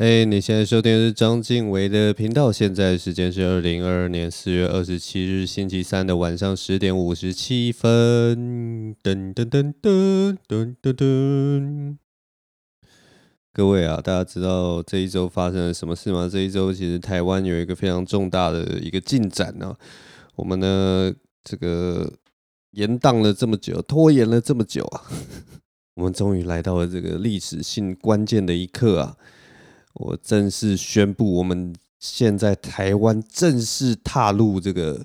哎，你现在收听的是张敬唯的频道。现在时间是二零二二年四月二十七日星期三的晚上十点五十七分。噔噔噔噔噔噔噔。各位啊，大家知道这一周发生了什么事吗？这一周其实台湾有一个非常重大的一个进展呢、我们呢，这个延宕了这么久，拖延了这么久啊，我们终于来到了这个历史性关键的一刻啊。我正式宣布，我们现在台湾正式踏入这个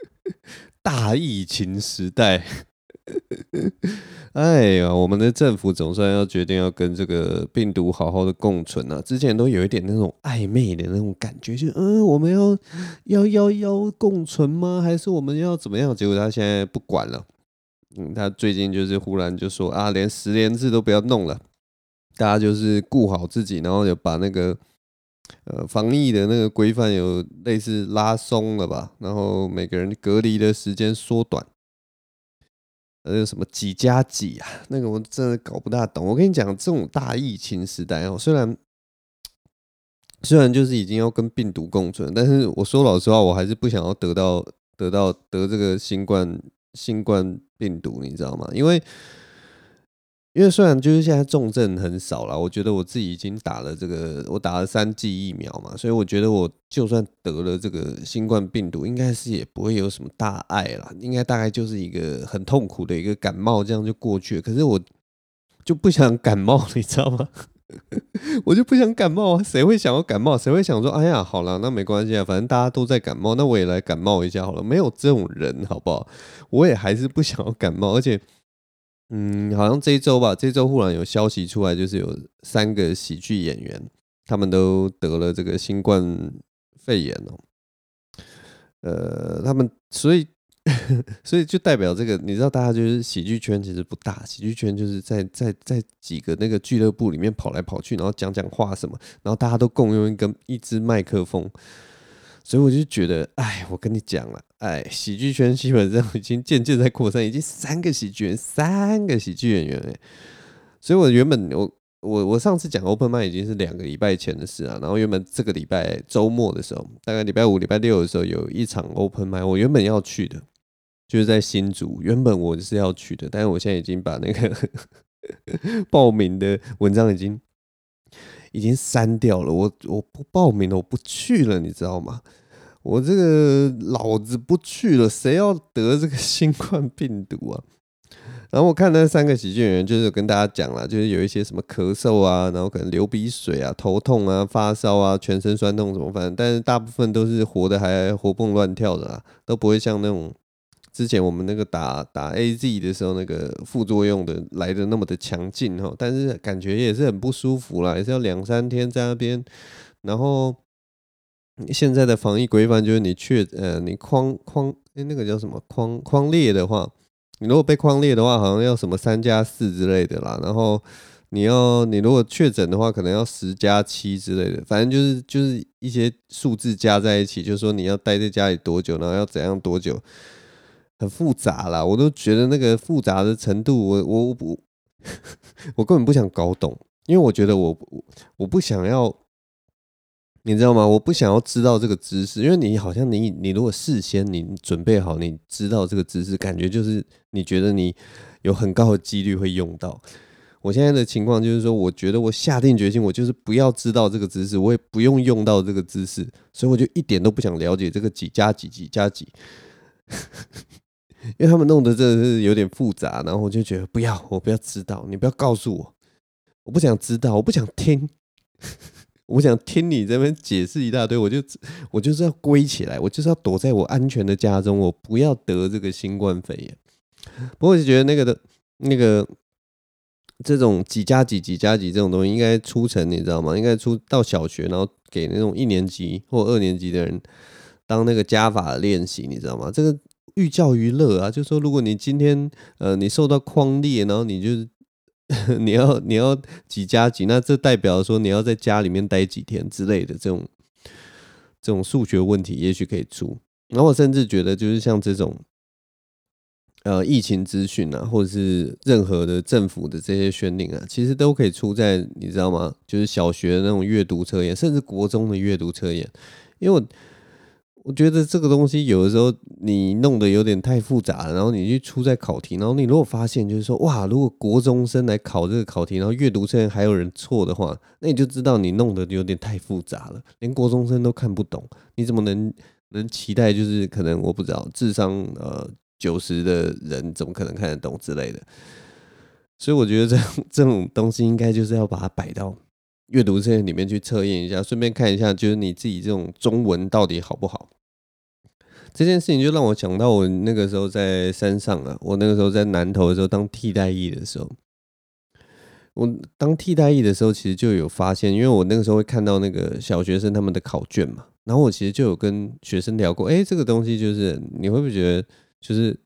大疫情时代。哎呀，我们的政府总算要决定要跟这个病毒好好的共存了。之前都有一点那种暧昧的那种感觉，就嗯，我们要要要要共存吗？还是我们要怎么样？结果他现在不管了。嗯，他最近就是忽然就说啊，连十连制都不要弄了。大家就是顾好自己，然后有把那个呃防疫的那个规范有类似拉松了吧，然后每个人隔离的时间缩短，呃什么几加几啊，那个我真的搞不大懂。我跟你讲，这种大疫情时代哦，虽然虽然就是已经要跟病毒共存，但是我说老实话，我还是不想要得到得到得这个新冠新冠病毒，你知道吗？因为因为虽然就是现在重症很少了，我觉得我自己已经打了这个，我打了三剂疫苗嘛，所以我觉得我就算得了这个新冠病毒，应该是也不会有什么大碍啦，应该大概就是一个很痛苦的一个感冒，这样就过去了。可是我就不想感冒，你知道吗？我就不想感冒啊！谁会想要感冒？谁会想说，哎呀，好了，那没关系啊，反正大家都在感冒，那我也来感冒一下好了。没有这种人，好不好？我也还是不想要感冒，而且。嗯，好像这一周吧，这周忽然有消息出来，就是有三个喜剧演员，他们都得了这个新冠肺炎哦。呃，他们所以 所以就代表这个，你知道，大家就是喜剧圈其实不大，喜剧圈就是在在在几个那个俱乐部里面跑来跑去，然后讲讲话什么，然后大家都共用一个一支麦克风。所以我就觉得，哎，我跟你讲了，哎，喜剧圈基本上已经渐渐在扩散，已经三个喜剧人，三个喜剧演员哎。所以我原本我我我上次讲 Open Mic 已经是两个礼拜前的事啊，然后原本这个礼拜周末的时候，大概礼拜五、礼拜六的时候有一场 Open Mic，我原本要去的，就是在新竹，原本我是要去的，但是我现在已经把那个 报名的文章已经。已经删掉了，我我不报名了，我不去了，你知道吗？我这个老子不去了，谁要得这个新冠病毒啊？然后我看那三个喜剧演员，就是跟大家讲了，就是有一些什么咳嗽啊，然后可能流鼻水啊、头痛啊、发烧啊、全身酸痛什么，反正但是大部分都是活得还活蹦乱跳的啊，都不会像那种。之前我们那个打打 AZ 的时候，那个副作用的来的那么的强劲哈，但是感觉也是很不舒服啦，也是要两三天在那边。然后现在的防疫规范就是你确呃你框框哎那个叫什么框框列的话，你如果被框列的话，好像要什么三加四之类的啦。然后你要你如果确诊的话，可能要十加七之类的，反正就是就是一些数字加在一起，就是说你要待在家里多久，然后要怎样多久。很复杂啦，我都觉得那个复杂的程度我，我我不，我根本不想搞懂，因为我觉得我我不想要，你知道吗？我不想要知道这个知识，因为你好像你你如果事先你准备好，你知道这个知识，感觉就是你觉得你有很高的几率会用到。我现在的情况就是说，我觉得我下定决心，我就是不要知道这个知识，我也不用用到这个知识，所以我就一点都不想了解这个几加几几加几。因为他们弄得真的是有点复杂，然后我就觉得不要，我不要知道，你不要告诉我，我不想知道，我不想听，我想听你这边解释一大堆，我就我就是要归起来，我就是要躲在我安全的家中，我不要得这个新冠肺炎。不过我就觉得那个的，那个这种几加几几加几这种东西应该出成，你知道吗？应该出到小学，然后给那种一年级或二年级的人当那个加法练习，你知道吗？这个。寓教于乐啊，就是说，如果你今天呃你受到框列，然后你就 你要你要几加几，那这代表说你要在家里面待几天之类的这种这种数学问题，也许可以出。然后我甚至觉得，就是像这种呃疫情资讯啊，或者是任何的政府的这些宣令啊，其实都可以出在你知道吗？就是小学那种阅读测验，甚至国中的阅读测验，因为我。我觉得这个东西有的时候你弄得有点太复杂，然后你去出在考题，然后你如果发现就是说哇，如果国中生来考这个考题，然后阅读生还有人错的话，那你就知道你弄得有点太复杂了，连国中生都看不懂，你怎么能能期待就是可能我不知道智商呃九十的人怎么可能看得懂之类的？所以我觉得这这种东西应该就是要把它摆到。阅读测验里面去测验一下，顺便看一下，就是你自己这种中文到底好不好？这件事情就让我想到我那个时候在山上啊，我那个时候在南投的时候当替代役的时候，我当替代役的时候，其实就有发现，因为我那个时候会看到那个小学生他们的考卷嘛，然后我其实就有跟学生聊过，哎，这个东西就是你会不会觉得，就是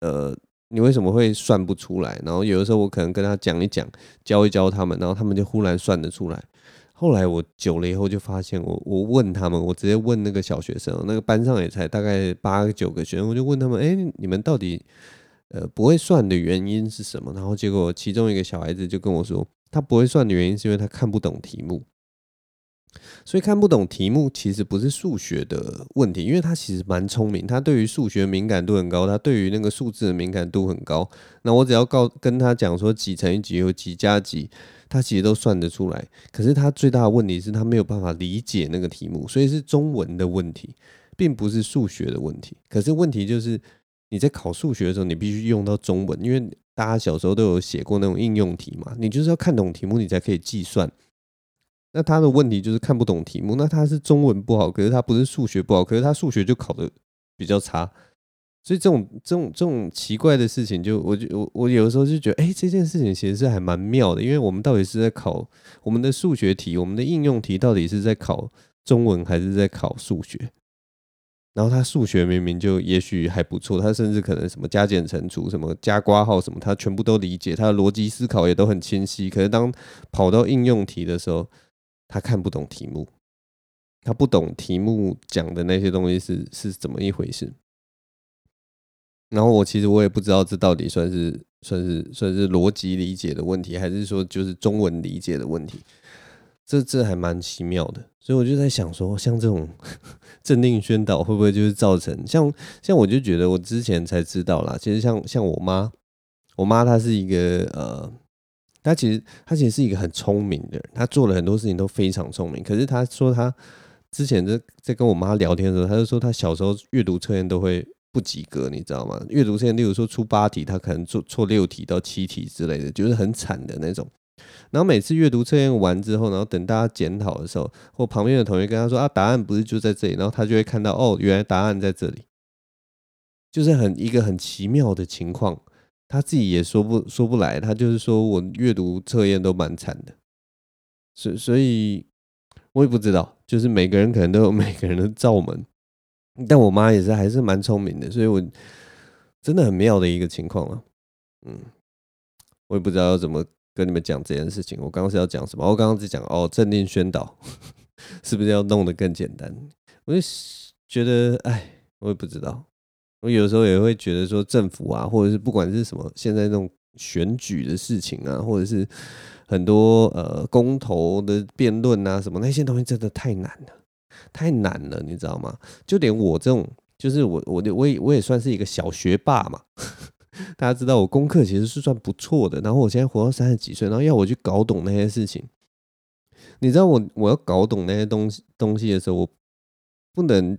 呃。你为什么会算不出来？然后有的时候我可能跟他讲一讲，教一教他们，然后他们就忽然算得出来。后来我久了以后就发现我，我问他们，我直接问那个小学生，那个班上也才大概八九个学生，我就问他们：哎，你们到底呃不会算的原因是什么？然后结果其中一个小孩子就跟我说，他不会算的原因是因为他看不懂题目。所以看不懂题目其实不是数学的问题，因为他其实蛮聪明，他对于数学敏感度很高，他对于那个数字的敏感度很高。那我只要告跟他讲说几乘以几有几加几，他其实都算得出来。可是他最大的问题是他没有办法理解那个题目，所以是中文的问题，并不是数学的问题。可是问题就是你在考数学的时候，你必须用到中文，因为大家小时候都有写过那种应用题嘛，你就是要看懂题目，你才可以计算。那他的问题就是看不懂题目，那他是中文不好，可是他不是数学不好，可是他数学就考得比较差，所以这种这种这种奇怪的事情就，我就我我有的时候就觉得，哎、这件事情其实是还蛮妙的，因为我们到底是在考我们的数学题，我们的应用题到底是在考中文还是在考数学？然后他数学明明就也许还不错，他甚至可能什么加减乘除、什么加括号什么，他全部都理解，他的逻辑思考也都很清晰，可是当跑到应用题的时候，他看不懂题目，他不懂题目讲的那些东西是是怎么一回事。然后我其实我也不知道这到底算是算是算是逻辑理解的问题，还是说就是中文理解的问题。这这还蛮奇妙的，所以我就在想说，像这种 政令宣导会不会就是造成像像我就觉得我之前才知道啦，其实像像我妈，我妈她是一个呃。他其实他其实是一个很聪明的人，他做了很多事情都非常聪明。可是他说他之前在在跟我妈聊天的时候，他就说他小时候阅读测验都会不及格，你知道吗？阅读测验，例如说出八题，他可能做错六题到七题之类的，就是很惨的那种。然后每次阅读测验完之后，然后等大家检讨的时候，或旁边的同学跟他说啊，答案不是就在这里，然后他就会看到哦，原来答案在这里，就是很一个很奇妙的情况。他自己也说不说不来，他就是说我阅读测验都蛮惨的，所所以，我也不知道，就是每个人可能都有每个人的罩门，但我妈也是还是蛮聪明的，所以我真的很妙的一个情况啊，嗯，我也不知道要怎么跟你们讲这件事情。我刚刚是要讲什么？我刚刚只讲哦，政令宣导 是不是要弄得更简单？我就觉得，哎，我也不知道。我有时候也会觉得说，政府啊，或者是不管是什么，现在那种选举的事情啊，或者是很多呃公投的辩论啊，什么那些东西真的太难了，太难了，你知道吗？就连我这种，就是我我我也我也算是一个小学霸嘛，大家知道我功课其实是算不错的，然后我现在活到三十几岁，然后要我去搞懂那些事情，你知道我我要搞懂那些东西东西的时候，我不能。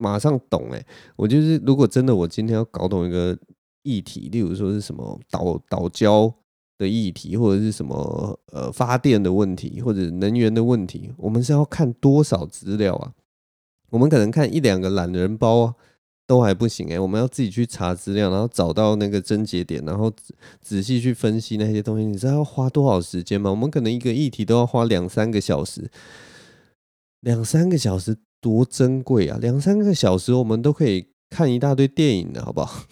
马上懂哎，我就是如果真的我今天要搞懂一个议题，例如说是什么岛岛礁的议题，或者是什么呃发电的问题，或者能源的问题，我们是要看多少资料啊？我们可能看一两个懒人包啊，都还不行哎，我们要自己去查资料，然后找到那个症结点，然后仔细去分析那些东西，你知道要花多少时间吗？我们可能一个议题都要花两三个小时，两三个小时。多珍贵啊！两三个小时，我们都可以看一大堆电影的，好不好？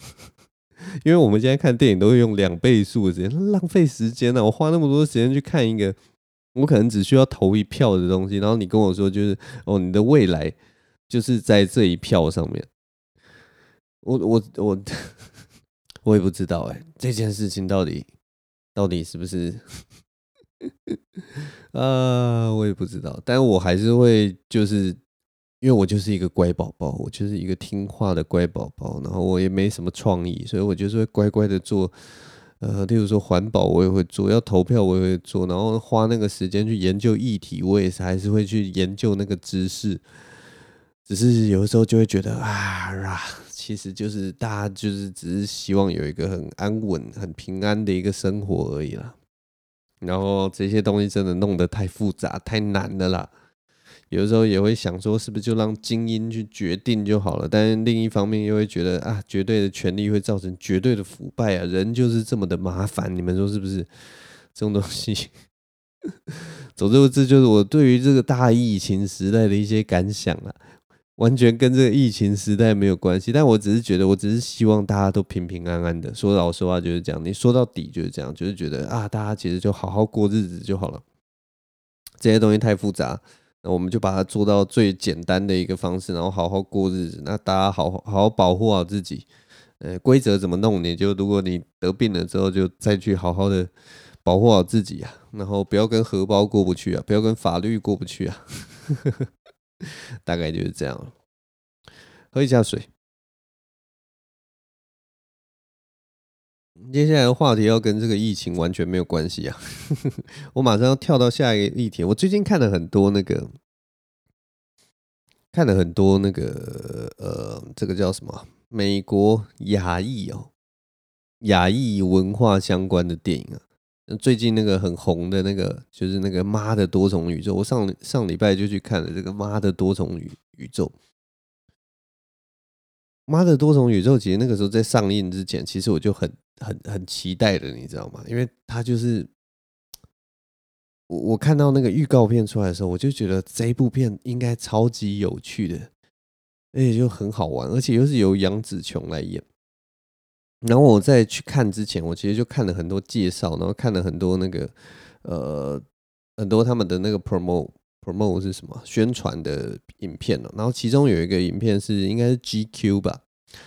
因为我们现在看电影都会用两倍速的时间，浪费时间呢、我花那么多时间去看一个，我可能只需要投一票的东西，然后你跟我说就是哦，你的未来就是在这一票上面。我我我我也不知道哎、这件事情到底到底是不是？啊，我也不知道，但我还是会就是，因为我就是一个乖宝宝，我就是一个听话的乖宝宝，然后我也没什么创意，所以我就是会乖乖的做。呃，例如说环保，我也会做；要投票，我也会做。然后花那个时间去研究议题，我也是还是会去研究那个知识。只是有的时候就会觉得啊啊，其实就是大家就是只是希望有一个很安稳、很平安的一个生活而已啦。然后这些东西真的弄得太复杂、太难了啦。有时候也会想说，是不是就让精英去决定就好了？但是另一方面又会觉得啊，绝对的权力会造成绝对的腐败啊！人就是这么的麻烦，你们说是不是？这种东西，总之这就是我对于这个大疫情时代的一些感想啊，完全跟这个疫情时代没有关系。但我只是觉得，我只是希望大家都平平安安的。说老实话就是这样，你说到底就是这样，就是觉得啊，大家其实就好好过日子就好了。这些东西太复杂。那我们就把它做到最简单的一个方式，然后好好过日子。那大家好好好保护好自己。呃，规则怎么弄？你就如果你得病了之后，就再去好好的保护好自己啊。然后不要跟荷包过不去啊，不要跟法律过不去啊。大概就是这样。喝一下水。接下来的话题要跟这个疫情完全没有关系啊！我马上要跳到下一个议题。我最近看了很多那个，看了很多那个，呃，这个叫什么？美国亚裔哦，亚裔文化相关的电影啊。最近那个很红的那个，就是那个《妈的多重宇宙》。我上上礼拜就去看了这个《妈的多重宇宇宙》。妈的多重宇宙，其实那个时候在上映之前，其实我就很。很很期待的，你知道吗？因为他就是我，我看到那个预告片出来的时候，我就觉得这一部片应该超级有趣的，而且就很好玩，而且又是由杨紫琼来演。然后我在去看之前，我其实就看了很多介绍，然后看了很多那个呃很多他们的那个 promo promote 是什么宣传的影片了。然后其中有一个影片是应该是 GQ 吧。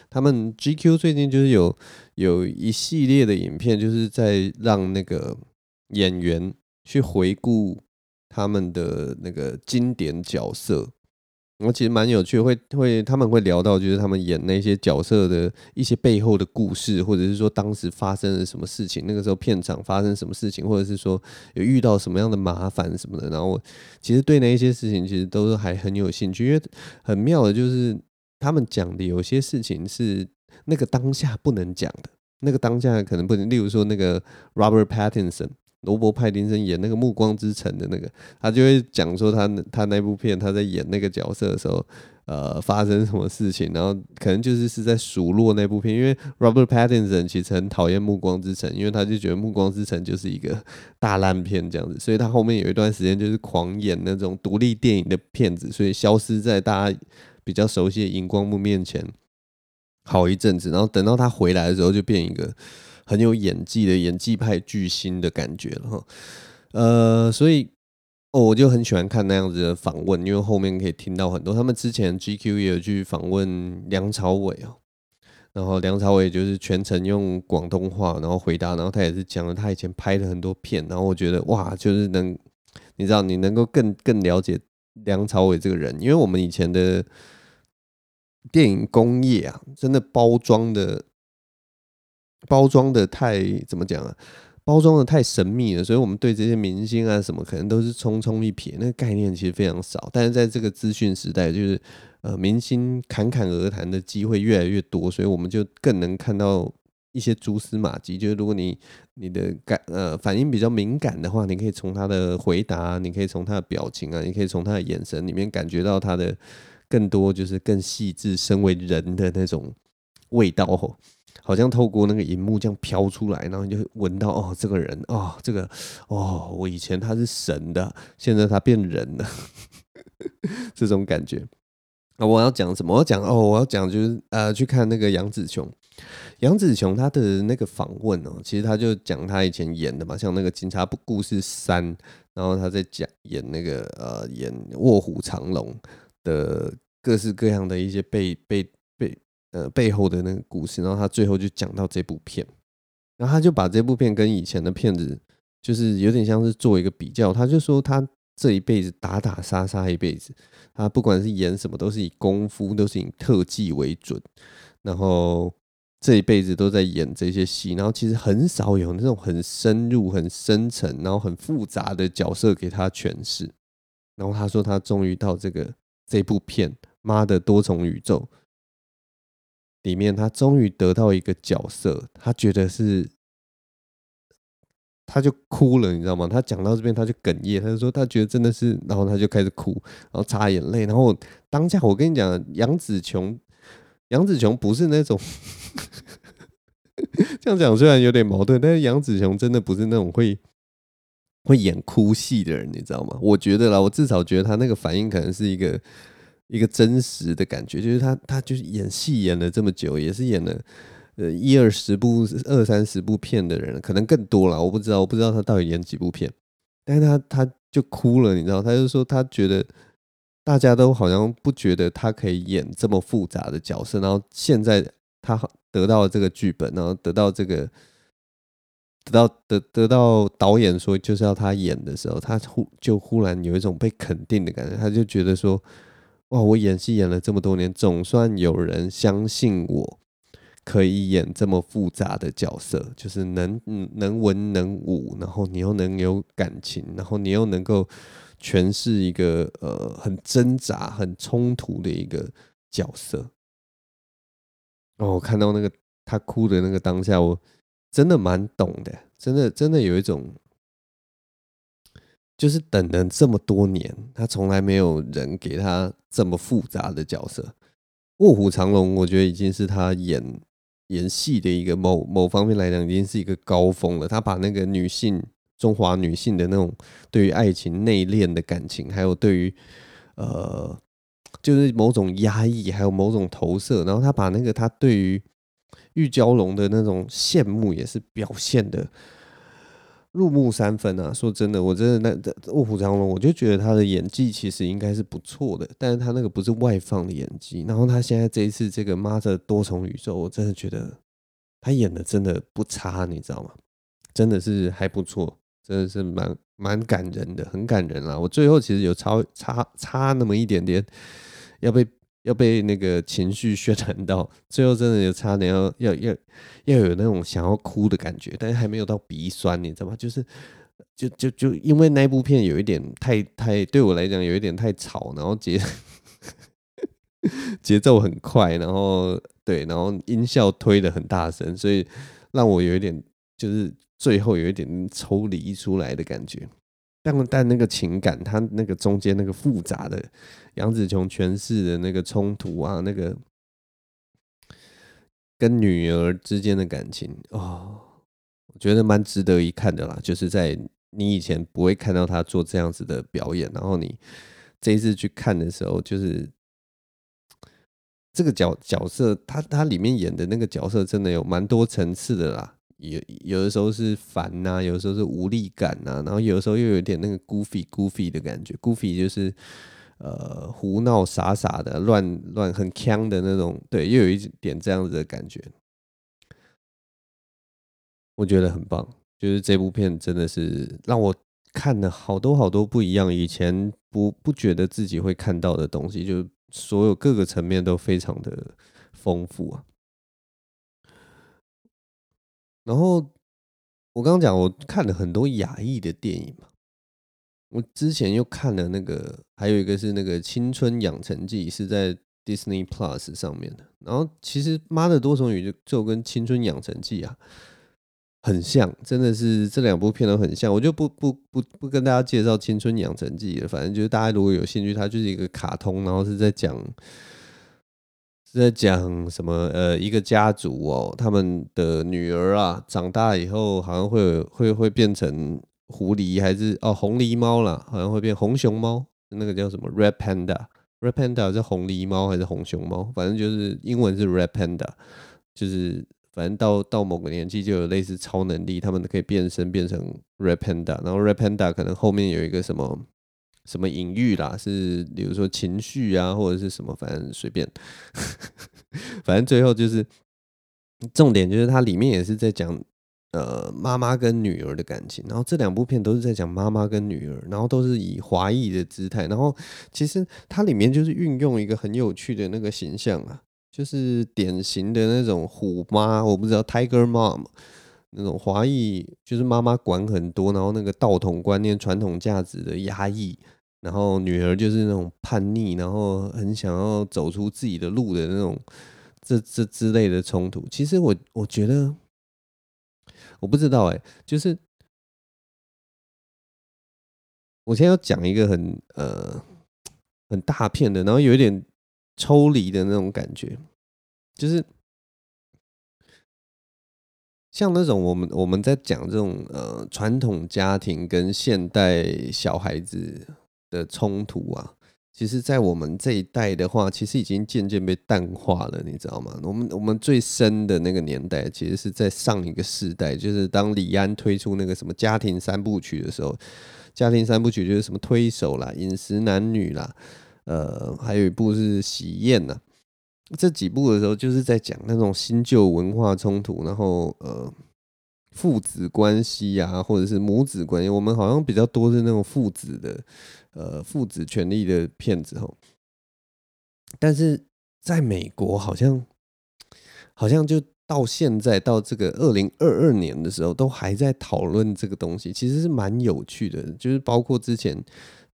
他们 GQ 最近就是有有一系列的影片，就是在让那个演员去回顾他们的那个经典角色，我其实蛮有趣，会会他们会聊到就是他们演那些角色的一些背后的故事，或者是说当时发生了什么事情，那个时候片场发生什么事情，或者是说有遇到什么样的麻烦什么的。然后其实对那一些事情其实都是还很有兴趣，因为很妙的就是。他们讲的有些事情是那个当下不能讲的，那个当下可能不能。例如说，那个 Robert Pattinson 罗伯·派丁森演那个《暮光之城》的那个，他就会讲说他他那部片他在演那个角色的时候，呃，发生什么事情，然后可能就是是在数落那部片，因为 Robert Pattinson 其实很讨厌《暮光之城》，因为他就觉得《暮光之城》就是一个大烂片这样子，所以他后面有一段时间就是狂演那种独立电影的片子，所以消失在大家。比较熟悉的荧光幕面前，好一阵子，然后等到他回来的时候，就变一个很有演技的演技派巨星的感觉了哈。呃，所以哦，我就很喜欢看那样子的访问，因为后面可以听到很多。他们之前 GQ 也有去访问梁朝伟哦，然后梁朝伟就是全程用广东话然后回答，然后他也是讲了他以前拍的很多片，然后我觉得哇，就是能你知道你能够更更了解梁朝伟这个人，因为我们以前的。电影工业啊，真的包装的包装的太怎么讲啊？包装的太神秘了，所以我们对这些明星啊什么，可能都是匆匆一瞥，那个概念其实非常少。但是在这个资讯时代，就是呃，明星侃侃而谈的机会越来越多，所以我们就更能看到一些蛛丝马迹。就是如果你你的感呃反应比较敏感的话，你可以从他的回答，你可以从他的表情啊，你可以从他的眼神里面感觉到他的。更多就是更细致，身为人的那种味道吼，好像透过那个荧幕这样飘出来，然后你就闻到哦，这个人哦，这个哦，我以前他是神的，现在他变人了，这种感觉。啊，我要讲什么？我要讲哦，我要讲就是呃，去看那个杨紫琼，杨紫琼她的那个访问哦，其实他就讲他以前演的嘛，像那个《警察故事三》，然后他在讲演那个呃，演《卧虎藏龙》的。各式各样的一些被被呃背后的那个故事，然后他最后就讲到这部片，然后他就把这部片跟以前的片子就是有点像是做一个比较，他就说他这一辈子打打杀杀一辈子，他不管是演什么都是以功夫都是以特技为准，然后。这一辈子都在演这些戏，然后其实很少有那种很深入、很深沉，然后很复杂的角色给他诠释。然后他说，他终于到这个这部片《妈的多重宇宙》里面，他终于得到一个角色，他觉得是，他就哭了，你知道吗？他讲到这边他就哽咽，他就说他觉得真的是，然后他就开始哭，然后擦眼泪。然后当下我跟你讲，杨紫琼。杨紫琼不是那种 这样讲，虽然有点矛盾，但是杨紫琼真的不是那种会会演哭戏的人，你知道吗？我觉得啦，我至少觉得他那个反应可能是一个一个真实的感觉，就是他他就是演戏演了这么久，也是演了呃一二十部、二三十部片的人，可能更多了，我不知道，我不知道他到底演几部片，但是他他就哭了，你知道，他就说他觉得。大家都好像不觉得他可以演这么复杂的角色，然后现在他得到了这个剧本，然后得到这个得到得得到导演说就是要他演的时候，他忽就忽然有一种被肯定的感觉，他就觉得说，哇，我演戏演了这么多年，总算有人相信我可以演这么复杂的角色，就是能能文能武，然后你又能有感情，然后你又能够。诠释一个呃很挣扎、很冲突的一个角色。哦，我看到那个他哭的那个当下，我真的蛮懂的，真的真的有一种，就是等了这么多年，他从来没有人给他这么复杂的角色。卧虎藏龙，我觉得已经是他演演戏的一个某某方面来讲，已经是一个高峰了。他把那个女性。中华女性的那种对于爱情内敛的感情，还有对于呃，就是某种压抑，还有某种投射，然后他把那个他对于玉娇龙的那种羡慕，也是表现的入木三分啊！说真的，我真的那这卧虎藏龙，我就觉得他的演技其实应该是不错的，但是他那个不是外放的演技。然后他现在这一次这个妈的多重宇宙，我真的觉得他演的真的不差，你知道吗？真的是还不错。真的是蛮蛮感人的，很感人啦。我最后其实有差差差那么一点点，要被要被那个情绪渲染到，最后真的有差点要要要要有那种想要哭的感觉，但是还没有到鼻酸，你知道吗？就是就就就因为那部片有一点太太对我来讲有一点太吵，然后节 节奏很快，然后对，然后音效推得很大声，所以让我有一点就是。最后有一点抽离出来的感觉，但但那个情感，他那个中间那个复杂的杨紫琼诠释的那个冲突啊，那个跟女儿之间的感情哦，我觉得蛮值得一看的啦。就是在你以前不会看到他做这样子的表演，然后你这一次去看的时候，就是这个角角色，他他里面演的那个角色，真的有蛮多层次的啦。有有的时候是烦呐、有的时候是无力感呐、然后有的时候又有点那个 goofy goofy 的感觉，goofy 就是呃胡闹傻傻的乱乱很腔的那种，对，又有一点这样子的感觉，我觉得很棒。就是这部片真的是让我看了好多好多不一样，以前不不觉得自己会看到的东西，就所有各个层面都非常的丰富啊。然后我刚刚讲，我看了很多亚裔的电影嘛。我之前又看了那个，还有一个是那个《青春养成记》，是在 Disney Plus 上面的。然后其实《妈的多重宇宙》就跟《青春养成记》啊很像，真的是这两部片都很像。我就不不不不跟大家介绍《青春养成记》了，反正就是大家如果有兴趣，它就是一个卡通，然后是在讲。是在讲什么？呃，一个家族哦，他们的女儿啊，长大以后好像会会会变成狐狸，还是哦红狸猫啦，好像会变红熊猫，那个叫什么 Red Panda？Red Panda 是红狸猫还是红熊猫？反正就是英文是 Red Panda，就是反正到到某个年纪就有类似超能力，他们可以变身变成 Red Panda，然后 Red Panda 可能后面有一个什么什么隐喻啦，是比如说情绪啊，或者是什么，反正随便，反正最后就是重点，就是它里面也是在讲呃妈妈跟女儿的感情，然后这两部片都是在讲妈妈跟女儿，然后都是以华裔的姿态，然后其实它里面就是运用一个很有趣的那个形象啊，就是典型的那种虎妈，我不知道 Tiger Mom。那种华裔就是妈妈管很多，然后那个道统观念、传统价值的压抑，然后女儿就是那种叛逆，然后很想要走出自己的路的那种这这之类的冲突。其实我我觉得，我不知道哎、就是我现在要讲一个很呃很大片的，然后有一点抽离的那种感觉，就是。像那种我们我们在讲这种呃传统家庭跟现代小孩子的冲突啊，其实，在我们这一代的话，其实已经渐渐被淡化了，你知道吗？我们我们最深的那个年代，其实是在上一个世代，就是当李安推出那个什么家庭三部曲的时候，家庭三部曲就是什么推手啦、饮食男女啦，呃，还有一部是喜宴呐。这几部的时候，就是在讲那种新旧文化冲突，然后呃父子关系啊，或者是母子关系，我们好像比较多是那种父子的呃父子权利的片子吼。但是在美国，好像好像就到现在到这个二零二二年的时候，都还在讨论这个东西，其实是蛮有趣的，就是包括之前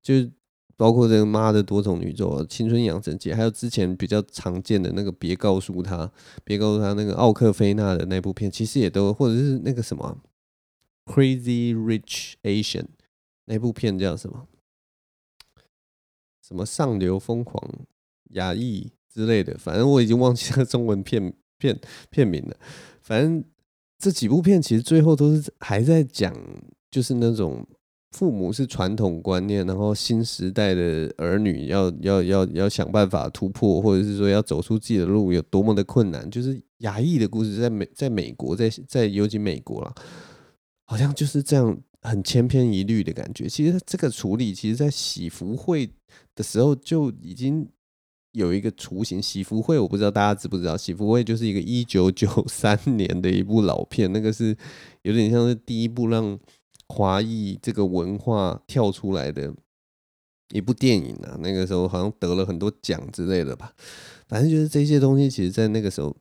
就是。包括这个妈的多重宇宙、青春养成记，还有之前比较常见的那个别告诉他，别告诉他那个奥克菲娜的那部片，其实也都或者是那个什么 Crazy Rich Asian 那部片叫什么？什么上流疯狂亚裔之类的，反正我已经忘记了中文片 片片名了。反正这几部片其实最后都是还在讲，就是那种。父母是传统观念，然后新时代的儿女要要要要想办法突破，或者是说要走出自己的路有多么的困难，就是亚裔的故事，在美在美国，在在尤其美国啦，好像就是这样很千篇一律的感觉。其实这个处理，其实在喜福会的时候就已经有一个雏形。喜福会我不知道大家知不知道，喜福会就是一个一九九三年的一部老片，那个是有点像是第一部让。华裔这个文化跳出来的一部电影啊，那个时候好像得了很多奖之类的吧。反正就是这些东西，其实在那个时候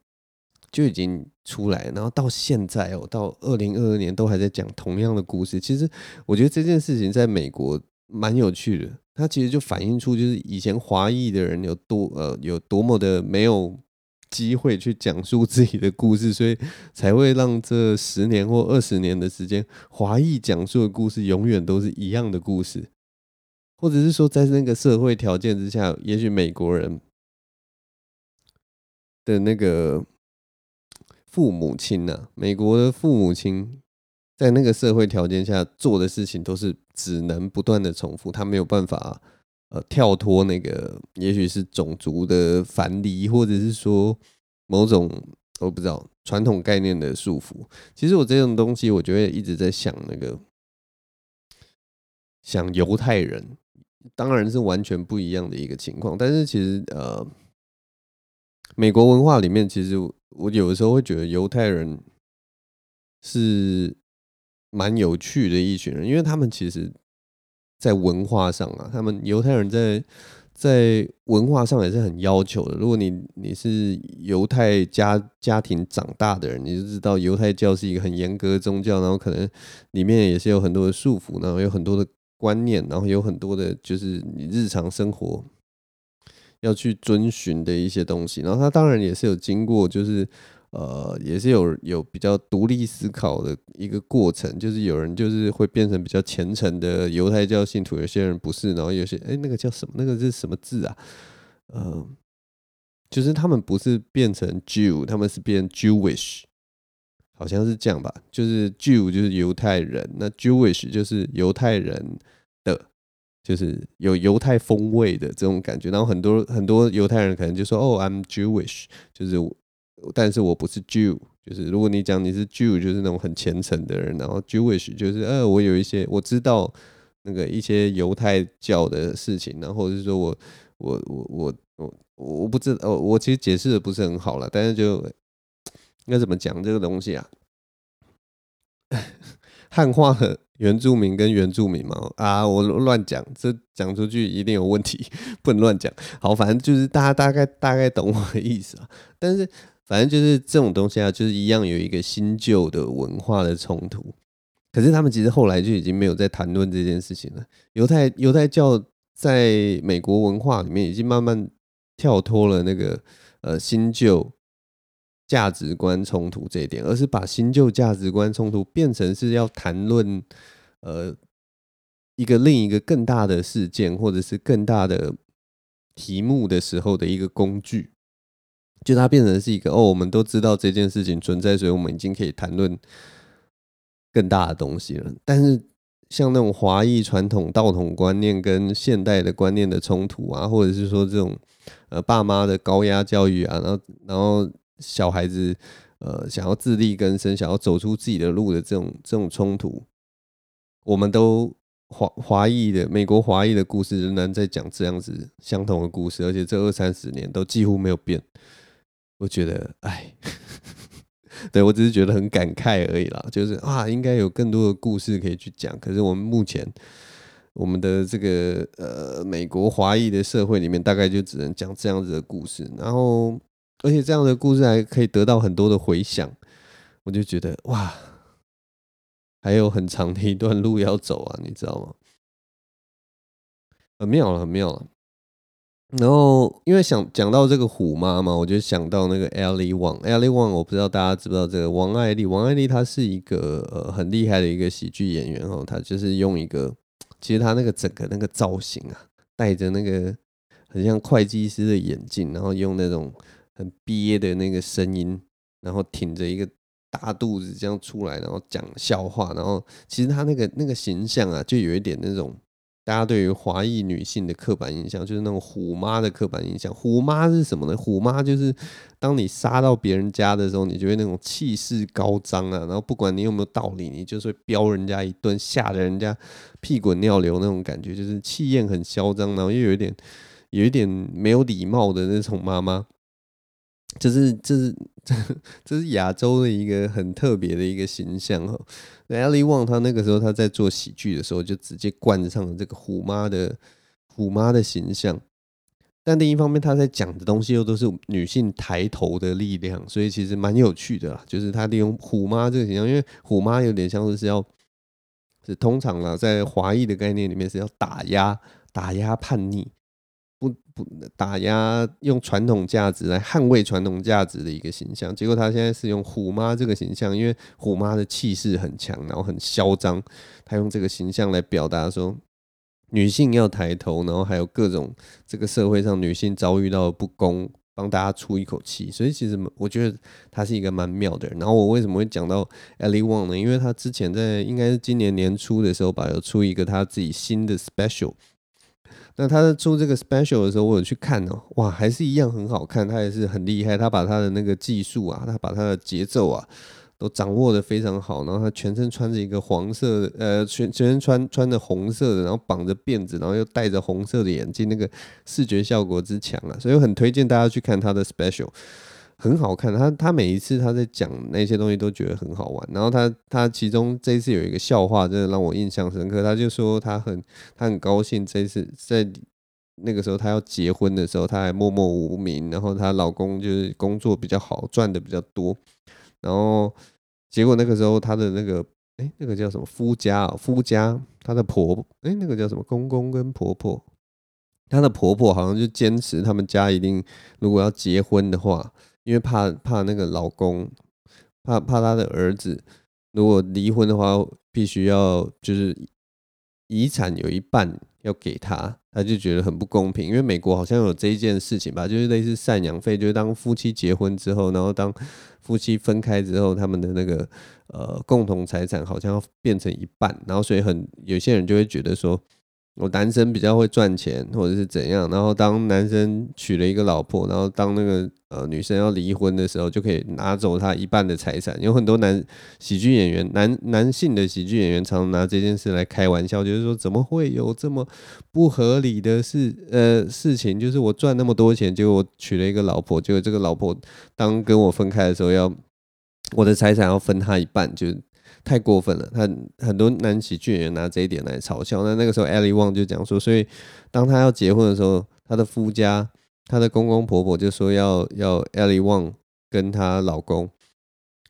就已经出来，然后到现在哦，到二零二二年都还在讲同样的故事。其实我觉得这件事情在美国蛮有趣的，它其实就反映出就是以前华裔的人有多呃有多么的没有。机会去讲述自己的故事，所以才会让这十年或二十年的时间，华裔讲述的故事永远都是一样的故事，或者是说，在那个社会条件之下，也许美国人的那个父母亲呐、美国的父母亲，在那个社会条件下做的事情，都是只能不断的重复，他没有办法。呃，跳脱那个，也许是种族的藩篱，或者是说某种我不知道传统概念的束缚。其实我这种东西，我就会一直在想那个，想犹太人，当然是完全不一样的一个情况。但是其实呃，美国文化里面，其实我有的时候会觉得犹太人是蛮有趣的一群人，因为他们其实。在文化上啊，他们犹太人在在文化上也是很要求的。如果你你是犹太家家庭长大的人，你就知道犹太教是一个很严格的宗教，然后可能里面也是有很多的束缚，然后有很多的观念，然后有很多的就是你日常生活要去遵循的一些东西。然后他当然也是有经过就是。呃，也是有有比较独立思考的一个过程，就是有人就是会变成比较虔诚的犹太教信徒，有些人不是，然后有些哎、那个叫什么？那个是什么字啊？呃，就是他们不是变成 Jew，他们是变 Jewish，好像是这样吧？就是 Jew 就是犹太人，那 Jewish 就是犹太人的，就是有犹太风味的这种感觉。然后很多很多犹太人可能就说：“哦，I'm Jewish”，就是。但是我不是 Jew，就是如果你讲你是 Jew，就是那种很虔诚的人，然后 Jewish 就是呃，我有一些我知道那个一些犹太教的事情，然后或者是说我我我我我我不知道，我其实解释的不是很好了，但是就应该怎么讲这个东西啊？汉化的原住民跟原住民嘛，啊，我乱讲，这讲出去一定有问题，不能乱讲。好，反正就是大家大概大概懂我的意思啊。但是反正就是这种东西啊，就是一样有一个新旧的文化的冲突。可是他们其实后来就已经没有在谈论这件事情了。犹太犹太教在美国文化里面已经慢慢跳脱了那个呃新旧。价值观冲突这一点，而是把新旧价值观冲突变成是要谈论，呃，一个另一个更大的事件或者是更大的题目的时候的一个工具，就它变成是一个哦，我们都知道这件事情存在，所以我们已经可以谈论更大的东西了。但是像那种华裔传统道统观念跟现代的观念的冲突啊，或者是说这种呃爸妈的高压教育啊，然后然后。小孩子，呃，想要自力更生，想要走出自己的路的这种这种冲突，我们都华华裔的美国华裔的故事仍然在讲这样子相同的故事，而且这二三十年都几乎没有变。我觉得，哎，对，我只是觉得很感慨而已啦，就是啊，应该有更多的故事可以去讲。可是我们目前我们的这个呃美国华裔的社会里面，大概就只能讲这样子的故事，然后。而且这样的故事还可以得到很多的回响，我就觉得哇，还有很长的一段路要走啊，你知道吗？很妙了，很妙了。然后因为想讲到这个虎妈嘛，我就想到那个 Ali Wong，Ali Wong，我不知道大家知不知道这个王爱丽，王爱丽她是一个呃很厉害的一个喜剧演员哦，她就是用一个，其实她那个整个那个造型啊，戴着那个很像会计师的眼镜，然后用那种。很憋的那个声音，然后挺着一个大肚子这样出来，然后讲笑话，然后其实他那个那个形象啊，就有一点那种大家对于华裔女性的刻板印象，就是那种虎妈的刻板印象。虎妈是什么呢？虎妈就是当你杀到别人家的时候，你就会那种气势高张啊，然后不管你有没有道理，你就是会飙人家一顿，吓得人家屁滚尿流那种感觉，就是气焰很嚣张，然后又有一点有一点没有礼貌的那种妈妈。这是这是 这是亚洲的一个很特别的一个形象哈。Ali Wong 他那个时候他在做喜剧的时候，就直接冠上了这个虎妈的虎妈的形象。但另一方面，他在讲的东西又都是女性抬头的力量，所以其实蛮有趣的啦。就是他利用虎妈这个形象，因为虎妈有点像是要是通常啦，在华裔的概念里面是要打压打压叛逆。打压，用传统价值来捍卫传统价值的一个形象，结果他现在是用虎妈这个形象，因为虎妈的气势很强，然后很嚣张，他用这个形象来表达说女性要抬头，然后还有各种这个社会上女性遭遇到的不公，帮大家出一口气。所以其实我觉得他是一个蛮妙的人。然后我为什么会讲到 Ellie Wong 呢？因为他之前在应该是今年年初的时候吧，有出一个他自己新的 special。那他出这个 special 的时候，我有去看哦，哇，还是一样很好看，他也是很厉害，他把他的那个技术啊，他把他的节奏啊，都掌握得非常好。然后他全身穿着一个黄色的，呃，全全身穿穿着红色的，然后绑着辫子，然后又戴着红色的眼镜，那个视觉效果之强啊，所以我很推荐大家去看他的 special。很好看，他他每一次他在讲那些东西都觉得很好玩。然后他他其中这一次有一个笑话，真的让我印象深刻。他就说他很他很高兴这一次在那个时候他要结婚的时候，他还默默无名。然后她老公就是工作比较好，赚的比较多。然后结果那个时候他的那个哎那个叫什么夫家夫家，他的婆哎那个叫什么公公跟婆婆，他的婆婆好像就坚持他们家一定如果要结婚的话。因为怕怕那个老公，怕怕他的儿子，如果离婚的话，必须要就是遗产有一半要给他，他就觉得很不公平。因为美国好像有这一件事情吧，就是类似赡养费，就是当夫妻结婚之后，然后当夫妻分开之后，他们的那个呃共同财产好像要变成一半，然后所以很有些人就会觉得说。我男生比较会赚钱，或者是怎样，然后当男生娶了一个老婆，然后当那个呃女生要离婚的时候，就可以拿走他一半的财产。有很多男喜剧演员，男男性的喜剧演员常常拿这件事来开玩笑，就是说怎么会有这么不合理的事呃事情？就是我赚那么多钱，结果我娶了一个老婆，结果这个老婆当跟我分开的时候，要我的财产要分他一半，就。太过分了，他很多男喜剧演员拿这一点来嘲笑。那那个时候，Ellie Wong 就讲说，所以当他要结婚的时候，他的夫家、他的公公婆婆就说要要 Ali Wong 跟她老公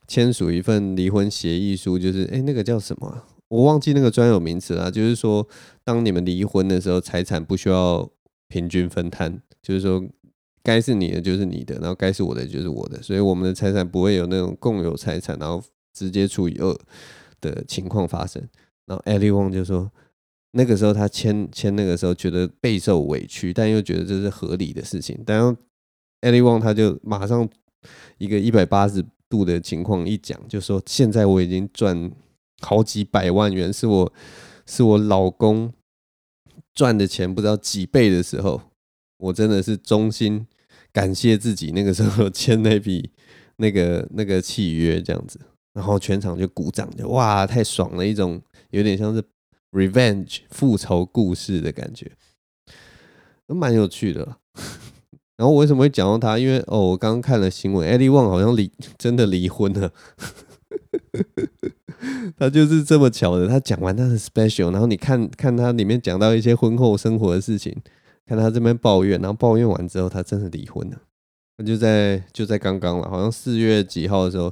签署一份离婚协议书，就是哎、那个叫什么？我忘记那个专有名词了。就是说，当你们离婚的时候，财产不需要平均分摊，就是说该是你的就是你的，然后该是我的就是我的，所以我们的财产不会有那种共有财产，然后。直接除以二的情况发生，然后 Ali Wong 就说，那个时候他签签那个时候觉得备受委屈，但又觉得这是合理的事情。但 Ali Wong 他就马上一个一百八十度的情况一讲，就说现在我已经赚好几百万元，是我是我老公赚的钱不知道几倍的时候，我真的是衷心感谢自己那个时候签那笔那个那个契约这样子。然后全场就鼓掌，就哇，太爽了！一种有点像是 revenge 复仇故事的感觉，都蛮有趣的。然后我为什么会讲到他？因为哦，我刚刚看了新闻，Ali Wong 好像离 真的离婚了。他就是这么巧的，他讲完他的 special，然后你看看他里面讲到一些婚后生活的事情，看他这边抱怨，然后抱怨完之后，他真的离婚了。他就在就在刚刚了，好像四月几号的时候。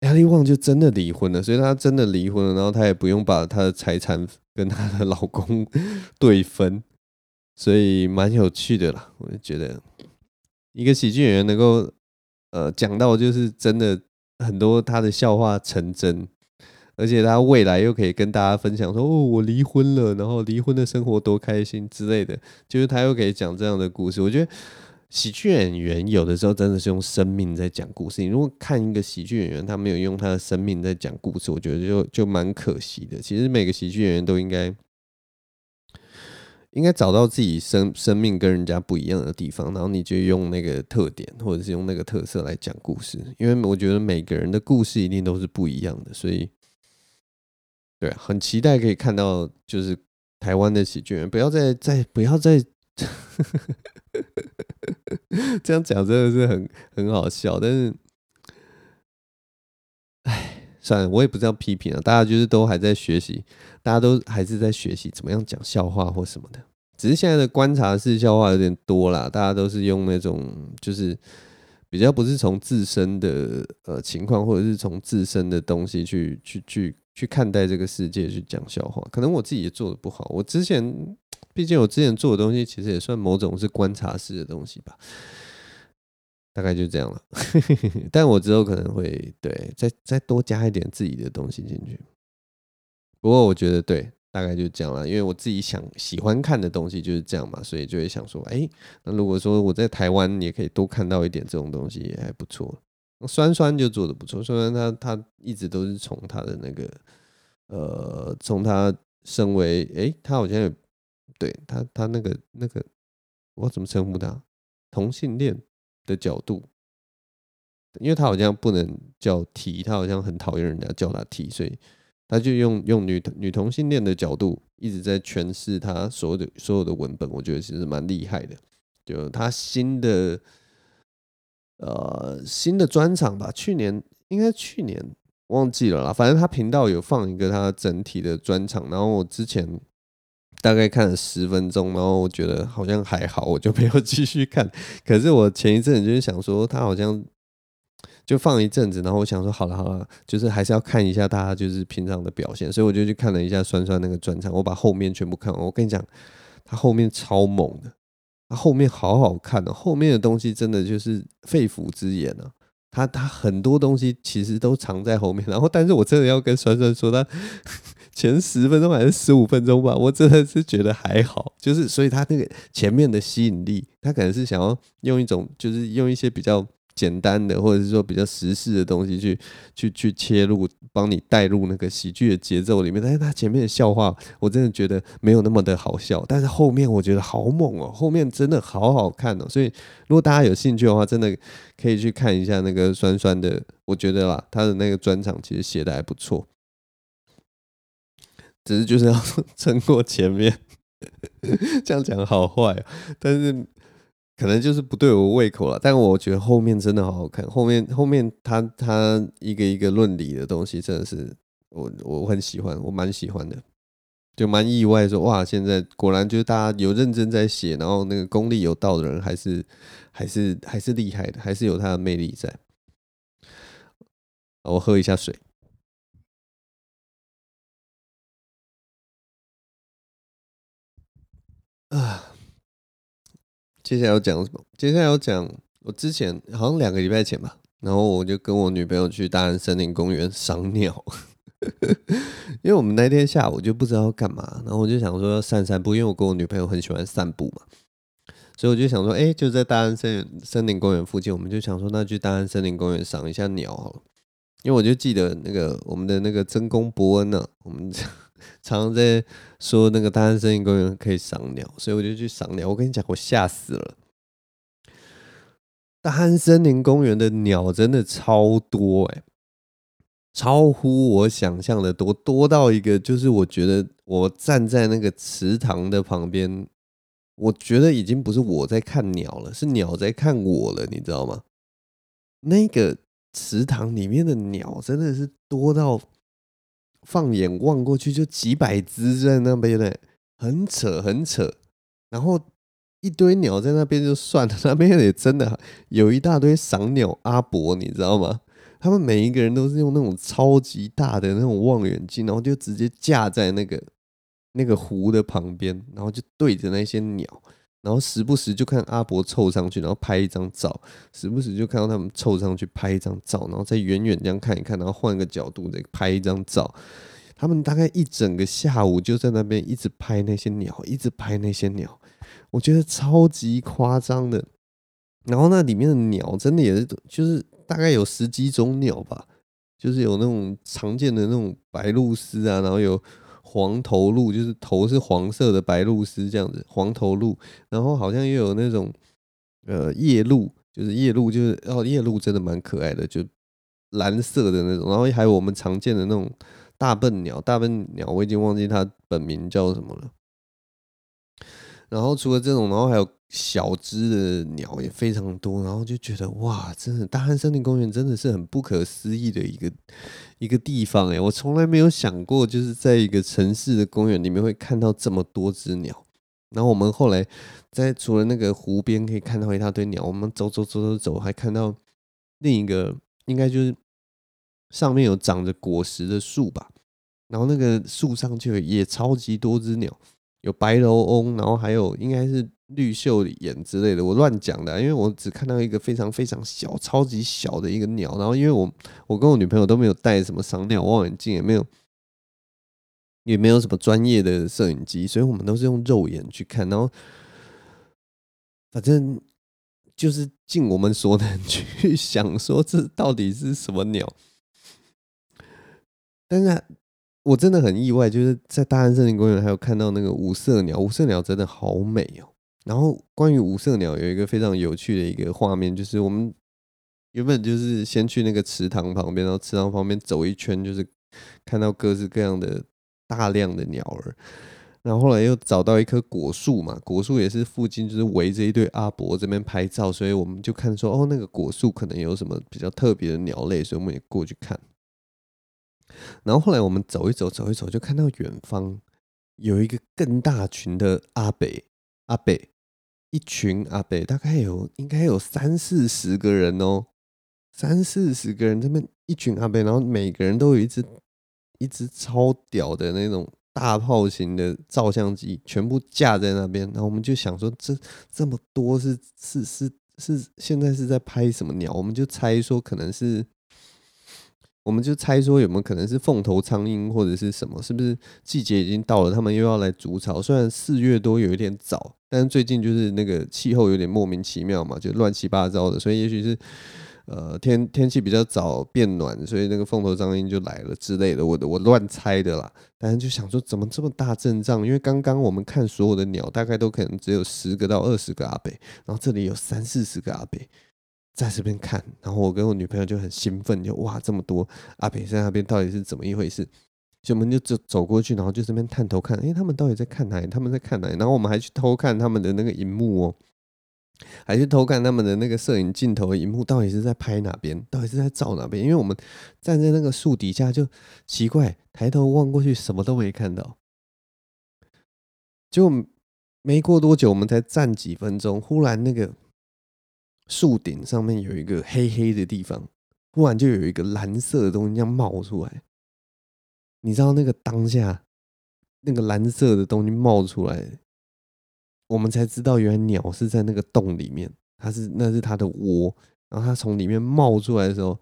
Ali Wong 就真的离婚了，所以她真的离婚了，然后她也不用把她的财产跟她的老公 对分，所以蛮有趣的啦。我就觉得一个喜剧演员能够呃讲到就是真的很多他的笑话成真，而且他未来又可以跟大家分享说哦，我离婚了，然后离婚的生活多开心之类的，就是他又可以讲这样的故事，我觉得。喜剧演员有的时候真的是用生命在讲故事。你如果看一个喜剧演员，他没有用他的生命在讲故事，我觉得就就蛮可惜的。其实每个喜剧演员都应该应该找到自己生生命跟人家不一样的地方，然后你就用那个特点或者是用那个特色来讲故事。因为我觉得每个人的故事一定都是不一样的，所以对，很期待可以看到就是台湾的喜剧演员，不要再再不要再。这样讲真的是很很好笑，但是，哎，算了，我也不知道批评了。大家就是都还在学习，大家都还是在学习怎么样讲笑话或什么的。只是现在的观察式笑话有点多啦，大家都是用那种就是比较不是从自身的呃情况，或者是从自身的东西去去去去看待这个世界去讲笑话。可能我自己也做得不好，我之前。毕竟我之前做的东西其实也算某种是观察式的东西吧，大概就这样了。但我之后可能会对再再多加一点自己的东西进去。不过我觉得对，大概就这样了。因为我自己想喜欢看的东西就是这样嘛，所以就会想说，哎，那如果说我在台湾也可以多看到一点这种东西，也还不错。酸酸就做的不错，酸酸他他一直都是从他的那个呃，从他身为哎，他好像有。对他，他那个那个，我怎么称呼他？同性恋的角度，因为他好像不能叫 T，他好像很讨厌人家叫他 T，所以他就用用女女同性恋的角度一直在诠释他所有的所有的文本，我觉得其实蛮厉害的。就他新的呃新的专场吧，去年应该去年忘记了啦，反正他频道有放一个他整体的专场，然后我之前。大概看了十分钟，然后我觉得好像还好，我就没有继续看。可是我前一阵就是想说，他好像就放一阵子，然后我想说，好了好了，就是还是要看一下他就是平常的表现，所以我就去看了一下酸酸那个专场，我把后面全部看完。我跟你讲，他后面超猛的，他后面好好看的，后面的东西真的就是肺腑之言啊。他他很多东西其实都藏在后面，然后但是我真的要跟酸酸说他。前十分钟还是十五分钟吧，我真的是觉得还好，就是所以他那个前面的吸引力，他可能是想要用一种，就是用一些比较简单的，或者是说比较时事的东西去去去切入，帮你带入那个喜剧的节奏里面。但是他前面的笑话，我真的觉得没有那么的好笑，但是后面我觉得好猛哦，后面真的好好看哦。所以如果大家有兴趣的话，真的可以去看一下那个酸酸的，我觉得啦，他的那个专场其实写的还不错，只是就是要 撑过前面。这样讲好坏，但是。可能就是不对我胃口了，但我觉得后面真的好好看。后面后面他他一个一个论理的东西，真的是我我很喜欢，我蛮喜欢的，就蛮意外说哇，现在果然就是大家有认真在写，然后那个功力有道的人还是还是还是厉害的，还是有他的魅力在。我喝一下水啊。接下来要讲什么？接下来要讲我之前好像两个礼拜前吧，然后我就跟我女朋友去大安森林公园赏鸟，因为我们那天下午就不知道要干嘛，然后我就想说要散散步，因为我跟我女朋友很喜欢散步嘛，所以我就想说，哎，就在大安森森林公园附近，我们就想说那去大安森林公园赏一下鸟好了，因为我就记得那个我们的那个曾公伯恩呢、啊，我们。常常在说那个大安森林公园可以赏鸟，所以我就去赏鸟。我跟你讲，我吓死了！大安森林公园的鸟真的超多哎，超乎我想象的多，多到一个就是我觉得我站在那个池塘的旁边，我觉得已经不是我在看鸟了，是鸟在看我了，你知道吗？那个池塘里面的鸟真的是多到。放眼望过去，就几百只在那边呢，很扯很扯。然后一堆鸟在那边就算了，那边也真的有一大堆赏鸟阿伯，你知道吗？他们每一个人都是用那种超级大的那种望远镜，然后就直接架在那个那个湖的旁边，然后就对着那些鸟。然后时不时就看阿伯凑上去，然后拍一张照；时不时就看到他们凑上去拍一张照，然后再远远这样看一看，然后换个角度再拍一张照。他们大概一整个下午就在那边一直拍那些鸟，一直拍那些鸟，我觉得超级夸张的。然后那里面的鸟真的也是，就是大概有十几种鸟吧，就是有那种常见的那种白鹭鸶啊，然后有。黄头鹿就是头是黄色的白鹭鸶这样子，黄头鹿，然后好像又有那种呃夜鹭，就是夜鹭就是哦夜鹭真的蛮可爱的，就蓝色的那种，然后还有我们常见的那种大笨鸟，大笨鸟我已经忘记它本名叫什么了。然后除了这种，然后还有小只的鸟也非常多，然后就觉得哇，真的大汉森林公园真的是很不可思议的一个一个地方诶，我从来没有想过，就是在一个城市的公园里面会看到这么多只鸟。然后我们后来在除了那个湖边可以看到一大堆鸟，我们走走走走走，还看到另一个应该就是上面有长着果实的树吧，然后那个树上就也超级多只鸟。有白头翁，然后还有应该是绿袖眼之类的，我乱讲的，因为我只看到一个非常非常小、超级小的一个鸟。然后因为我我跟我女朋友都没有带什么赏鸟望远镜，也没有也没有什么专业的摄影机，所以我们都是用肉眼去看。然后反正就是尽我们所能 去想说这到底是什么鸟，但是。我真的很意外，就是在大安森林公园还有看到那个五色鸟，五色鸟真的好美哦。然后关于五色鸟有一个非常有趣的一个画面，就是我们原本就是先去那个池塘旁边，然后池塘旁边走一圈，就是看到各式各样的大量的鸟儿。然后后来又找到一棵果树嘛，果树也是附近就是围着一堆阿伯这边拍照，所以我们就看说哦，那个果树可能有什么比较特别的鸟类，所以我们也过去看。然后后来我们走一走，走一走，就看到远方有一个更大群的阿北，阿北，一群阿北，大概有应该有三四十个人哦，三四十个人，这边一群阿北，然后每个人都有一只一只超屌的那种大炮型的照相机，全部架在那边。然后我们就想说，这这么多是是是是现在是在拍什么鸟？我们就猜说可能是。我们就猜说有没有可能是凤头苍鹰或者是什么？是不是季节已经到了，他们又要来筑巢？虽然四月多有一点早，但是最近就是那个气候有点莫名其妙嘛，就乱七八糟的，所以也许是呃天天气比较早变暖，所以那个凤头苍鹰就来了之类的。我的我乱猜的啦，但是就想说怎么这么大阵仗？因为刚刚我们看所有的鸟，大概都可能只有十个到二十个阿北，然后这里有三四十个阿北。在这边看，然后我跟我女朋友就很兴奋，就哇这么多阿北在那边到底是怎么一回事？所以我们就走走过去，然后就这边探头看，诶，他们到底在看哪里？他们在看哪里？然后我们还去偷看他们的那个荧幕哦，还去偷看他们的那个摄影镜头的荧幕，到底是在拍哪边？到底是在照哪边？因为我们站在那个树底下就奇怪，抬头望过去什么都没看到，就没过多久，我们才站几分钟，忽然那个。树顶上面有一个黑黑的地方，忽然就有一个蓝色的东西这样冒出来。你知道那个当下，那个蓝色的东西冒出来，我们才知道原来鸟是在那个洞里面，它是那是它的窝。然后它从里面冒出来的时候，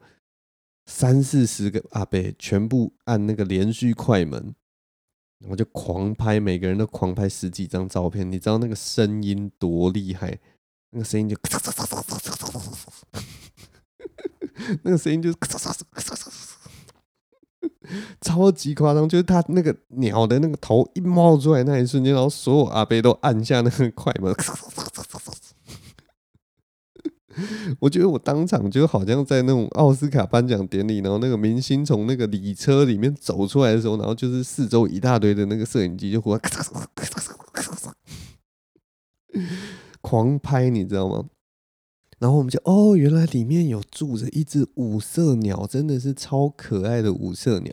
三四十个阿伯全部按那个连续快门，然后就狂拍，每个人都狂拍十几张照片。你知道那个声音多厉害？那个声音就。那个声音就是超级夸张，就是他那个鸟的那个头一冒出来那一瞬间，然后所有阿贝都按下那个快门。我觉得我当场就好像在那种奥斯卡颁奖典礼，然后那个明星从那个礼车里面走出来的时候，然后就是四周一大堆的那个摄影机就忽然狂拍，你知道吗？然后我们就哦，原来里面有住着一只五色鸟，真的是超可爱的五色鸟。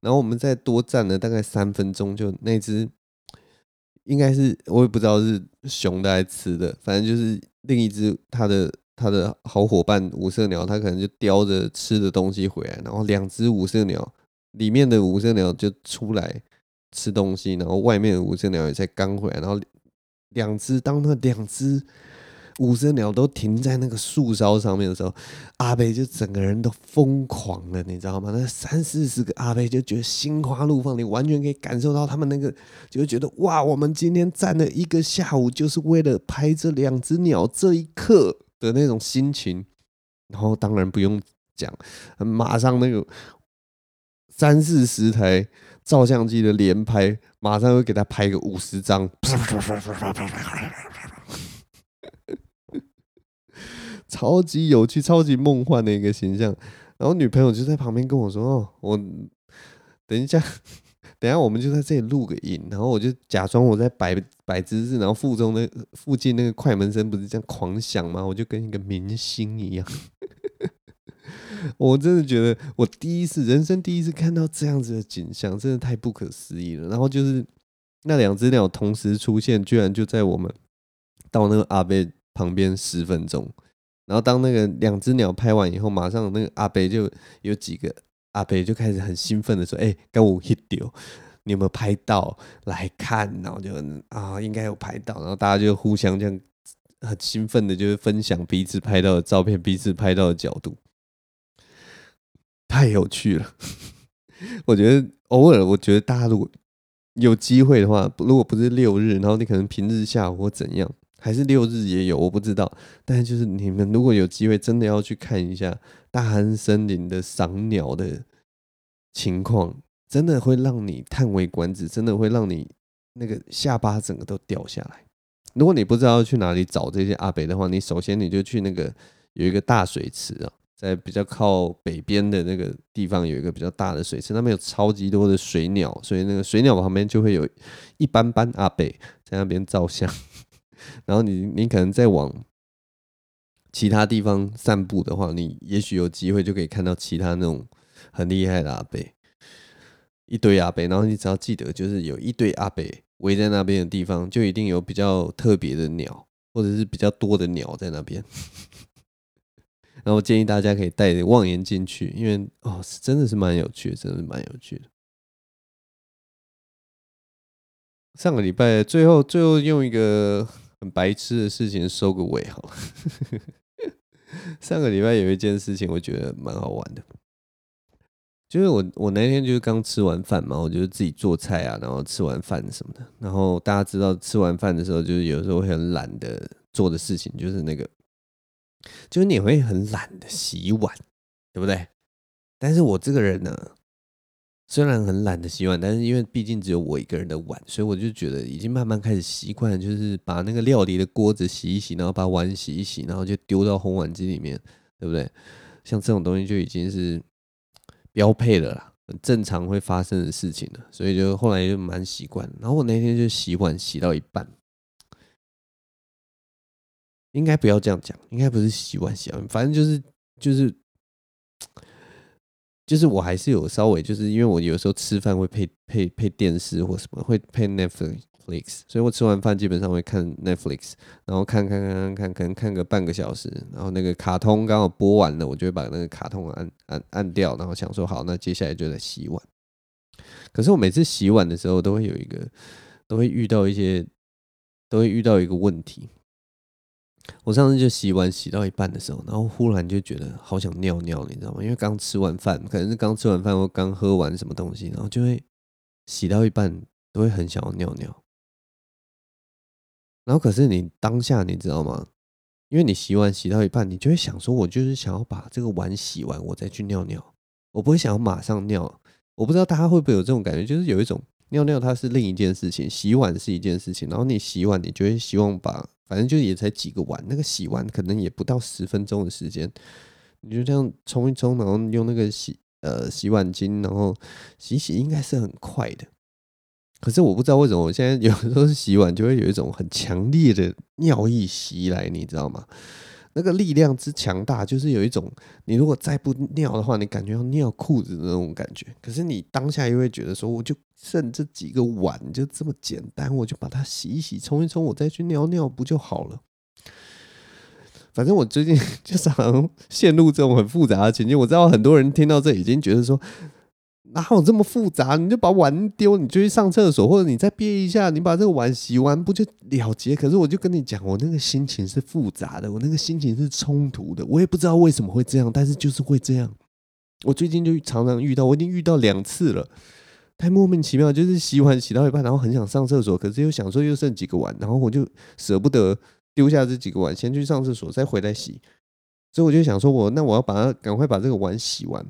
然后我们再多站了大概三分钟，就那只应该是我也不知道是雄的还是雌的，反正就是另一只它的它的好伙伴五色鸟，它可能就叼着吃的东西回来，然后两只五色鸟里面的五色鸟就出来吃东西，然后外面的五色鸟也才刚回来，然后两只当那两只。五色鸟都停在那个树梢上面的时候，阿北就整个人都疯狂了，你知道吗？那三四十个阿北就觉得心花怒放，你完全可以感受到他们那个，就觉得哇，我们今天站了一个下午，就是为了拍这两只鸟这一刻的那种心情。然后当然不用讲，马上那个三四十台照相机的连拍，马上会给他拍个五十张。超级有趣、超级梦幻的一个形象，然后女朋友就在旁边跟我说：“哦，我等一下，等下我们就在这里录个影。”然后我就假装我在摆摆姿势，然后附中那附近那个快门声不是这样狂响吗？我就跟一个明星一样。我真的觉得我第一次人生第一次看到这样子的景象，真的太不可思议了。然后就是那两只鸟同时出现，居然就在我们到那个阿伯旁边十分钟。然后当那个两只鸟拍完以后，马上那个阿贝就有几个阿贝就开始很兴奋的说：“哎，跟我 hit 掉，你有没有拍到？来看。”然后就啊，应该有拍到。然后大家就互相这样很兴奋的，就是分享彼此拍到的照片，彼此拍到的角度，太有趣了。我觉得偶尔，我觉得大家如果有机会的话，如果不是六日，然后你可能平日下午或怎样。还是六日也有，我不知道。但是就是你们如果有机会，真的要去看一下大安森林的赏鸟的情况，真的会让你叹为观止，真的会让你那个下巴整个都掉下来。如果你不知道去哪里找这些阿北的话，你首先你就去那个有一个大水池啊，在比较靠北边的那个地方有一个比较大的水池，那边有超级多的水鸟，所以那个水鸟旁边就会有一班班阿北在那边照相。然后你你可能再往其他地方散步的话，你也许有机会就可以看到其他那种很厉害的阿北，一堆阿北。然后你只要记得，就是有一堆阿北围在那边的地方，就一定有比较特别的鸟，或者是比较多的鸟在那边。然后建议大家可以带望远镜去，因为哦是，真的是蛮有趣的，真的是蛮有趣的。上个礼拜最后最后用一个。很白痴的事情收个尾好了。上个礼拜有一件事情，我觉得蛮好玩的。就是我我那天就是刚吃完饭嘛，我就是自己做菜啊，然后吃完饭什么的，然后大家知道吃完饭的时候，就是有时候会很懒的做的事情，就是那个，就是你会很懒得洗碗，对不对？但是我这个人呢，虽然很懒得洗碗，但是因为毕竟只有我一个人的碗，所以我就觉得已经慢慢开始习惯，就是把那个料理的锅子洗一洗，然后把碗洗一洗，然后就丢到烘碗机里面，对不对？像这种东西就已经是。标配了啦，很正常会发生的事情了，所以就后来就蛮习惯。然后我那天就洗碗洗到一半，应该不要这样讲，应该不是洗碗洗碗，反正就是就是就是我还是有稍微就是因为我有时候吃饭会配配配电视或什么会配 Netflix。所以我吃完饭基本上会看 Netflix，然后看看看看看，可能看个半个小时，然后那个卡通刚好播完了，我就会把那个卡通按按按掉，然后想说好，那接下来就在洗碗。可是我每次洗碗的时候，都会有一个，都会遇到一些，都会遇到一个问题。我上次就洗碗洗到一半的时候，然后忽然就觉得好想尿尿，你知道吗？因为刚吃完饭，可能是刚吃完饭或刚喝完什么东西，然后就会洗到一半都会很想要尿尿。然后可是你当下你知道吗？因为你洗碗洗到一半，你就会想说，我就是想要把这个碗洗完，我再去尿尿。我不会想要马上尿。我不知道大家会不会有这种感觉，就是有一种尿尿它是另一件事情，洗碗是一件事情。然后你洗碗，你就会希望把，反正就也才几个碗，那个洗完可能也不到十分钟的时间，你就这样冲一冲，然后用那个洗呃洗碗巾，然后洗洗，应该是很快的。可是我不知道为什么，我现在有时候洗碗就会有一种很强烈的尿意袭来，你知道吗？那个力量之强大，就是有一种你如果再不尿的话，你感觉要尿裤子的那种感觉。可是你当下又会觉得说，我就剩这几个碗，就这么简单，我就把它洗一洗、冲一冲，我再去尿尿不就好了？反正我最近 就是好像陷入这种很复杂的情境。我知道很多人听到这已经觉得说。哪有这么复杂？你就把碗丢，你就去上厕所，或者你再憋一下，你把这个碗洗完，不就了结？可是我就跟你讲，我那个心情是复杂的，我那个心情是冲突的，我也不知道为什么会这样，但是就是会这样。我最近就常常遇到，我已经遇到两次了，太莫名其妙。就是洗碗洗到一半，然后很想上厕所，可是又想说又剩几个碗，然后我就舍不得丢下这几个碗，先去上厕所，再回来洗。所以我就想说我，那我要把它赶快把这个碗洗完。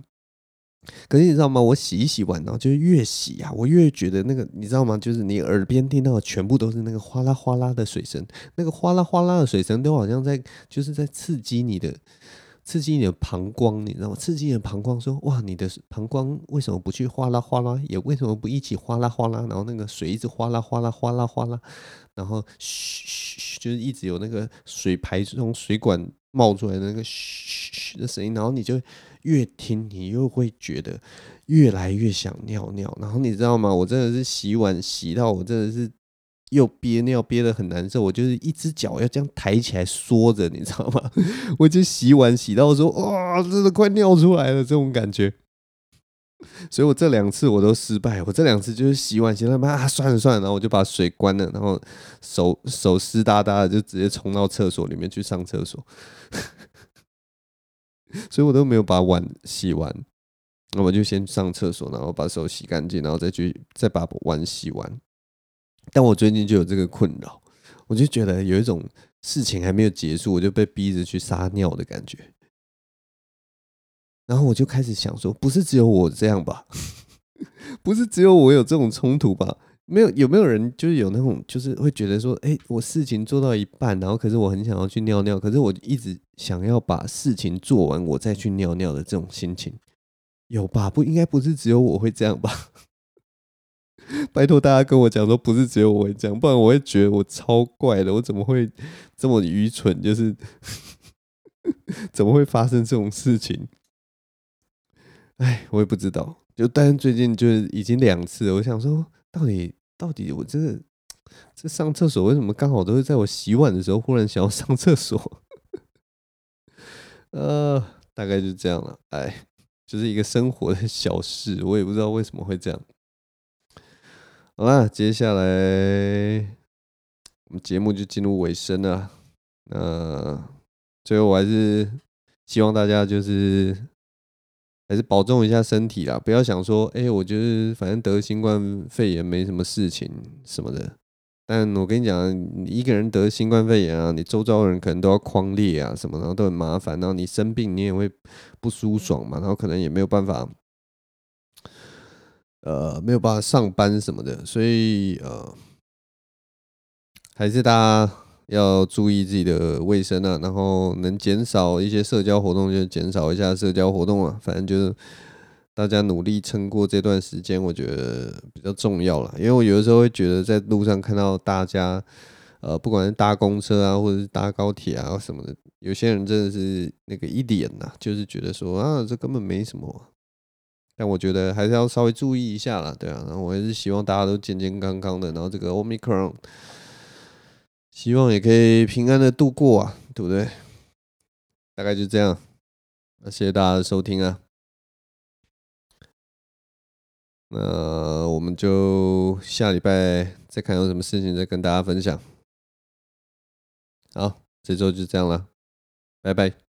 可是你知道吗？我洗一洗碗，然后就越洗啊，我越觉得那个，你知道吗？就是你耳边听到的全部都是那个哗啦哗啦的水声，那个哗啦哗啦的水声都好像在，就是在刺激你的，刺激你的膀胱，你知道吗？刺激你的膀胱，说哇，你的膀胱为什么不去哗啦哗啦？也为什么不一起哗啦哗啦？然后那个水一直哗啦哗啦哗啦哗啦，然后嘘嘘，就是一直有那个水排从水管冒出来的那个嘘嘘的声音，然后你就。越听你又会觉得越来越想尿尿，然后你知道吗？我真的是洗碗洗到我真的是又憋尿憋得很难受，我就是一只脚要这样抬起来缩着，你知道吗？我就洗碗洗到说哇，真的快尿出来了这种感觉，所以我这两次我都失败，我这两次就是洗碗洗到啊算了算了，然后我就把水关了，然后手手湿哒哒的就直接冲到厕所里面去上厕所。所以我都没有把碗洗完，那我就先上厕所，然后把手洗干净，然后再去再把碗洗完。但我最近就有这个困扰，我就觉得有一种事情还没有结束，我就被逼着去撒尿的感觉。然后我就开始想说，不是只有我这样吧？不是只有我有这种冲突吧？没有，有没有人就是有那种，就是会觉得说，哎，我事情做到一半，然后可是我很想要去尿尿，可是我一直想要把事情做完，我再去尿尿的这种心情，有吧？不应该不是只有我会这样吧？拜托大家跟我讲说，不是只有我会这样，不然我会觉得我超怪的，我怎么会这么愚蠢？就是 怎么会发生这种事情？哎，我也不知道。就但是最近就是已经两次，我想说，到底。到底我这个这上厕所为什么刚好都是在我洗碗的时候忽然想要上厕所？呃，大概就这样了。哎，就是一个生活的小事，我也不知道为什么会这样。好啦，接下来我们节目就进入尾声了。那最后我还是希望大家就是还是保重一下身体啦，不要想说，哎、我觉得反正得新冠肺炎没什么事情什么的。但我跟你讲，你一个人得新冠肺炎啊，你周遭的人可能都要匡列啊什么，然后都很麻烦，然后你生病你也会不舒爽嘛，然后可能也没有办法，呃，没有办法上班什么的，所以呃，还是大家。要注意自己的卫生啊，然后能减少一些社交活动就减少一下社交活动啊，反正就是大家努力撑过这段时间，我觉得比较重要了。因为我有的时候会觉得在路上看到大家，呃，不管是搭公车啊，或者是搭高铁啊什么的，有些人真的是那个一脸呐，就是觉得说啊，这根本没什么。但我觉得还是要稍微注意一下啦，对啊，然后我还是希望大家都健健康康的，然后这个 Omicron。希望也可以平安的度过啊，对不对？大概就这样，那谢谢大家的收听啊。那我们就下礼拜再看有什么事情再跟大家分享。好，这周就这样了，拜拜。